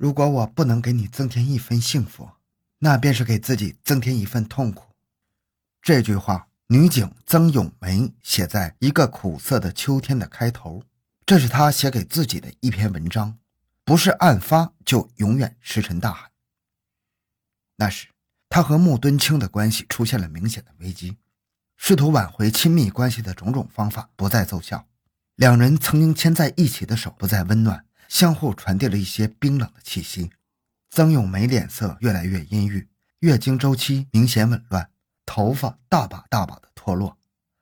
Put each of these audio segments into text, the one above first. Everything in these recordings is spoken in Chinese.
如果我不能给你增添一分幸福，那便是给自己增添一份痛苦。这句话，女警曾咏梅写在一个苦涩的秋天的开头，这是她写给自己的一篇文章。不是案发，就永远石沉大海。那时，她和穆敦清的关系出现了明显的危机，试图挽回亲密关系的种种方法不再奏效。两人曾经牵在一起的手不再温暖，相互传递了一些冰冷的气息。曾永梅脸色越来越阴郁，月经周期明显紊乱，头发大把大把的脱落。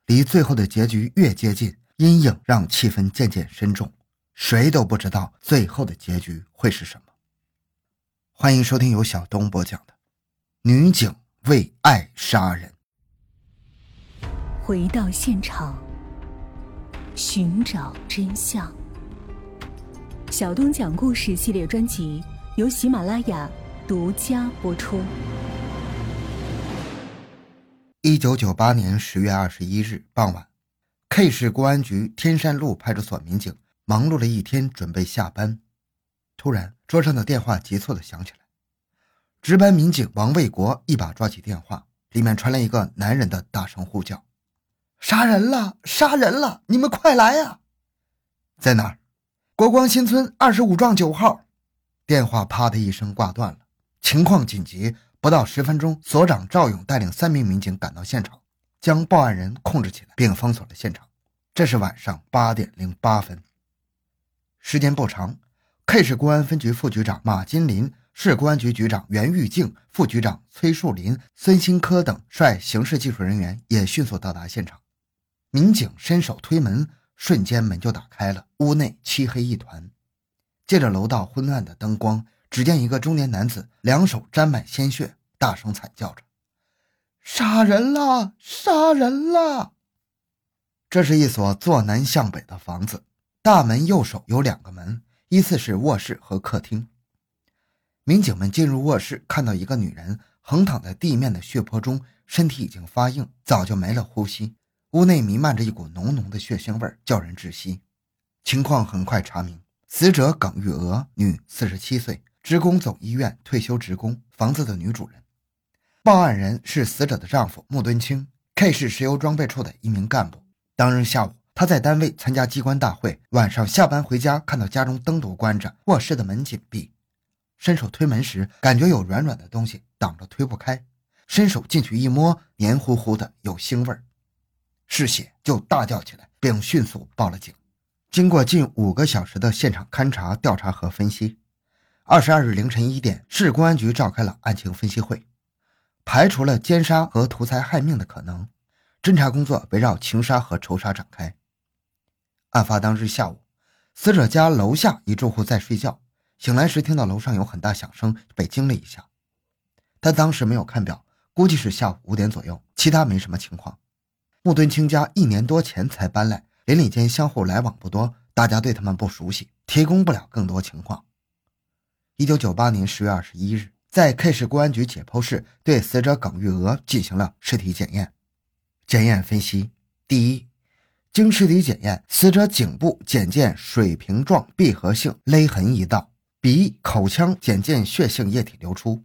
离最后的结局越接近，阴影让气氛渐渐深重，谁都不知道最后的结局会是什么。欢迎收听由小东播讲的《女警为爱杀人》，回到现场。寻找真相。小东讲故事系列专辑由喜马拉雅独家播出。一九九八年十月二十一日傍晚，K 市公安局天山路派出所民警忙碌了一天，准备下班。突然，桌上的电话急促的响起来。值班民警王卫国一把抓起电话，里面传来一个男人的大声呼叫。杀人了！杀人了！你们快来呀！在哪儿？国光新村二十五幢九号。电话啪的一声挂断了。情况紧急，不到十分钟，所长赵勇带领三名民警赶到现场，将报案人控制起来，并封锁了现场。这是晚上八点零八分。时间不长，K 市公安分局副局长马金林、市公安局局长袁玉静、副局长崔树林、孙新科等率刑事技术人员也迅速到达现场。民警伸手推门，瞬间门就打开了。屋内漆黑一团，借着楼道昏暗的灯光，只见一个中年男子两手沾满鲜血，大声惨叫着：“杀人了！杀人了！”这是一所坐南向北的房子，大门右手有两个门，依次是卧室和客厅。民警们进入卧室，看到一个女人横躺在地面的血泊中，身体已经发硬，早就没了呼吸。屋内弥漫着一股浓浓的血腥味，叫人窒息。情况很快查明，死者耿玉娥，女，四十七岁，职工总医院退休职工，房子的女主人。报案人是死者的丈夫穆敦清，K 市石油装备处的一名干部。当日下午，他在单位参加机关大会，晚上下班回家，看到家中灯都关着，卧室的门紧闭，伸手推门时，感觉有软软的东西挡着，推不开。伸手进去一摸，黏糊糊的，有腥味儿。嗜血，就大叫起来，并迅速报了警。经过近五个小时的现场勘查、调查和分析，二十二日凌晨一点，市公安局召开了案情分析会，排除了奸杀和图财害命的可能。侦查工作围绕情杀和仇杀展开。案发当日下午，死者家楼下一住户在睡觉，醒来时听到楼上有很大响声，被惊了一下。他当时没有看表，估计是下午五点左右，其他没什么情况。穆敦清家一年多前才搬来，邻里间相互来往不多，大家对他们不熟悉，提供不了更多情况。一九九八年十月二十一日，在 K 市公安局解剖室对死者耿玉娥进行了尸体检验。检验分析：第一，经尸体检验，死者颈部检见水平状闭合性勒痕一道，鼻、口腔检见血性液体流出。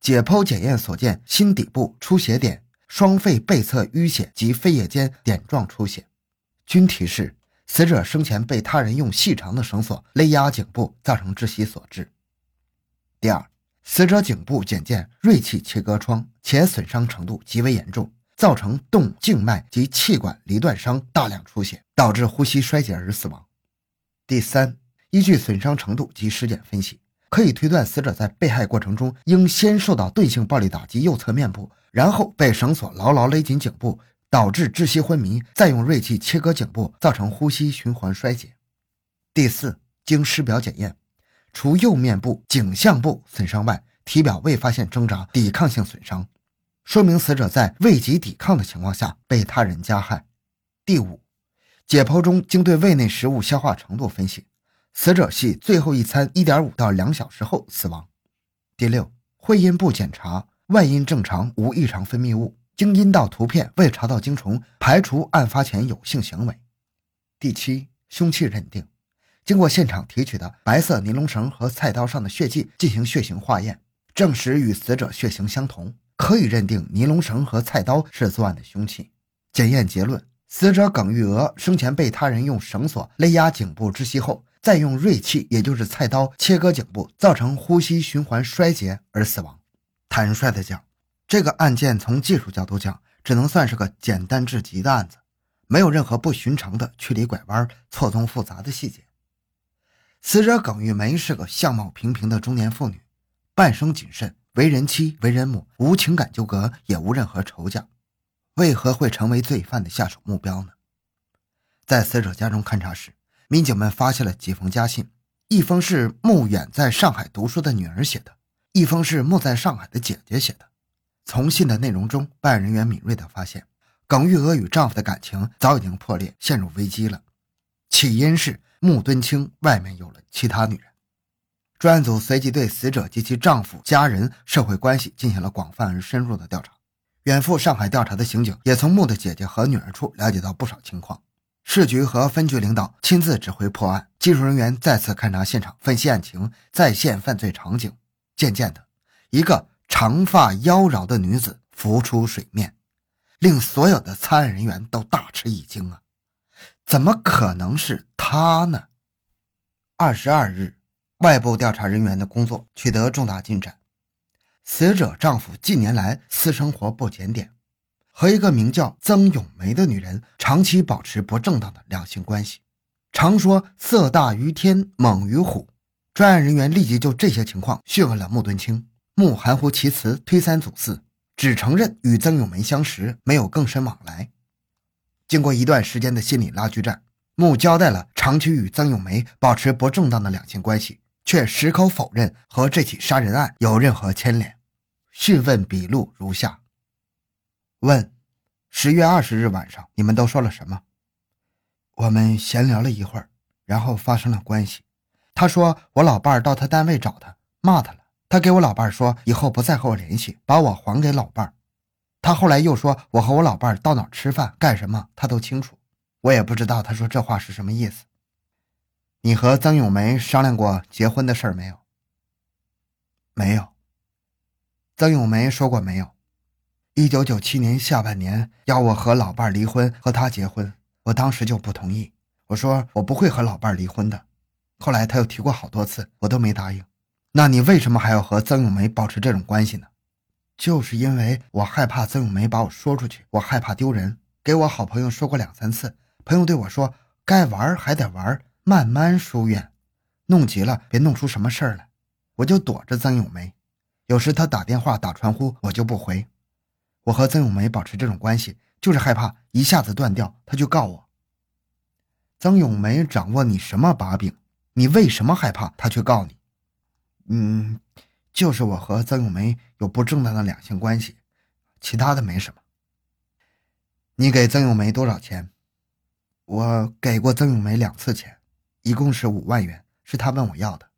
解剖检验所见，心底部出血点。双肺背侧淤血及肺叶间点状出血，均提示死者生前被他人用细长的绳索勒压颈部，造成窒息所致。第二，死者颈部检见锐器切割创，且损伤程度极为严重，造成动静脉及气管离断伤，大量出血，导致呼吸衰竭而死亡。第三，依据损伤程度及尸检分析。可以推断，死者在被害过程中应先受到钝性暴力打击右侧面部，然后被绳索牢牢勒紧颈部，导致窒息昏迷，再用锐器切割颈部，造成呼吸循环衰竭。第四，经尸表检验，除右面部颈项部损伤外，体表未发现挣扎、抵抗性损伤，说明死者在未及抵抗的情况下被他人加害。第五，解剖中经对胃内食物消化程度分析。死者系最后一餐一点五到两小时后死亡。第六，会阴部检查，外阴正常，无异常分泌物，经阴道图片未查到精虫，排除案发前有性行为。第七，凶器认定，经过现场提取的白色尼龙绳和菜刀上的血迹进行血型化验，证实与死者血型相同，可以认定尼龙绳和菜刀是作案的凶器。检验结论：死者耿玉娥生前被他人用绳索勒压颈部窒息后，再用锐器，也就是菜刀切割颈部，造成呼吸循环衰竭而死亡。坦率地讲，这个案件从技术角度讲，只能算是个简单至极的案子，没有任何不寻常的曲里拐弯、错综复杂的细节。死者耿玉梅是个相貌平平的中年妇女，半生谨慎，为人妻、为人母，无情感纠葛，也无任何仇家，为何会成为罪犯的下手目标呢？在死者家中勘查时，民警们发现了几封家信，一封是穆远在上海读书的女儿写的，一封是穆在上海的姐姐写的。从信的内容中，办案人员敏锐地发现，耿玉娥与丈夫的感情早已经破裂，陷入危机了，起因是。穆敦清外面有了其他女人，专案组随即对死者及其丈夫、家人、社会关系进行了广泛而深入的调查。远赴上海调查的刑警也从穆的姐姐和女儿处了解到不少情况。市局和分局领导亲自指挥破案，技术人员再次勘察现场，分析案情，再现犯罪场景。渐渐的，一个长发妖娆的女子浮出水面，令所有的参案人员都大吃一惊啊！怎么可能是他呢？二十二日，外部调查人员的工作取得重大进展。死者丈夫近年来私生活不检点，和一个名叫曾永梅的女人长期保持不正当的两性关系，常说色大于天，猛于虎。专案人员立即就这些情况讯问了穆敦清，穆含糊其辞，推三阻四，只承认与曾永梅相识，没有更深往来。经过一段时间的心理拉锯战，穆交代了长期与曾永梅保持不正当的两性关系，却矢口否认和这起杀人案有任何牵连。讯问笔录如下：问：十月二十日晚上，你们都说了什么？我们闲聊了一会儿，然后发生了关系。他说我老伴儿到他单位找他，骂他了。他给我老伴儿说以后不再和我联系，把我还给老伴儿。他后来又说：“我和我老伴儿到哪吃饭、干什么，他都清楚。”我也不知道他说这话是什么意思。你和曾永梅商量过结婚的事儿没有？没有。曾永梅说过没有？一九九七年下半年要我和老伴儿离婚，和他结婚，我当时就不同意。我说我不会和老伴儿离婚的。后来他又提过好多次，我都没答应。那你为什么还要和曾永梅保持这种关系呢？就是因为我害怕曾永梅把我说出去，我害怕丢人。给我好朋友说过两三次，朋友对我说：“该玩还得玩，慢慢疏远，弄急了别弄出什么事儿来。”我就躲着曾永梅，有时他打电话打传呼，我就不回。我和曾永梅保持这种关系，就是害怕一下子断掉，他就告我。曾永梅掌握你什么把柄？你为什么害怕他去告你？嗯。就是我和曾永梅有不正当的两性关系，其他的没什么。你给曾永梅多少钱？我给过曾永梅两次钱，一共是五万元，是她问我要的。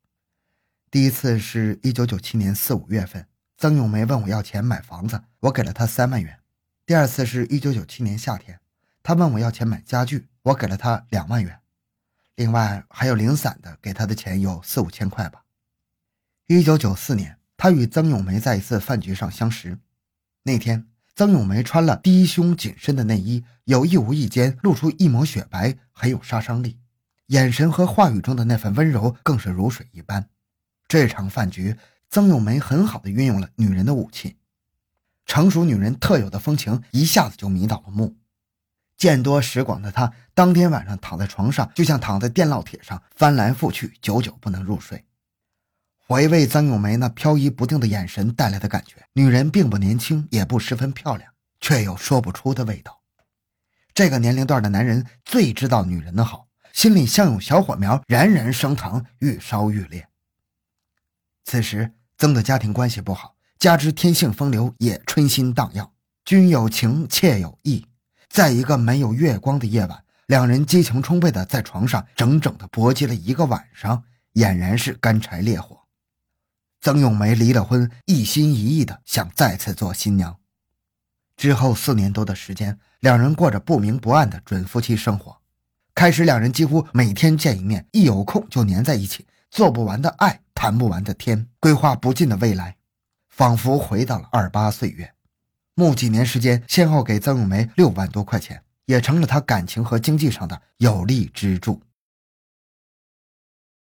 第一次是一九九七年四五月份，曾永梅问我要钱买房子，我给了她三万元。第二次是一九九七年夏天，她问我要钱买家具，我给了她两万元。另外还有零散的，给她的钱有四五千块吧。一九九四年，他与曾永梅在一次饭局上相识。那天，曾永梅穿了低胸紧身的内衣，有意无意间露出一抹雪白，很有杀伤力。眼神和话语中的那份温柔更是如水一般。这场饭局，曾永梅很好的运用了女人的武器，成熟女人特有的风情一下子就迷倒了目。见多识广的他，当天晚上躺在床上，就像躺在电烙铁上，翻来覆去，久久不能入睡。回味曾永梅那飘移不定的眼神带来的感觉，女人并不年轻，也不十分漂亮，却有说不出的味道。这个年龄段的男人最知道女人的好，心里像有小火苗，冉冉升腾，愈烧愈烈。此时，曾的家庭关系不好，加之天性风流，也春心荡漾，君有情，妾有意。在一个没有月光的夜晚，两人激情充沛的在床上整整的搏击了一个晚上，俨然是干柴烈火。曾永梅离了婚，一心一意的想再次做新娘。之后四年多的时间，两人过着不明不暗的准夫妻生活。开始，两人几乎每天见一面，一有空就黏在一起，做不完的爱，谈不完的天，规划不尽的未来，仿佛回到了二八岁月。木几年时间，先后给曾永梅六万多块钱，也成了他感情和经济上的有力支柱。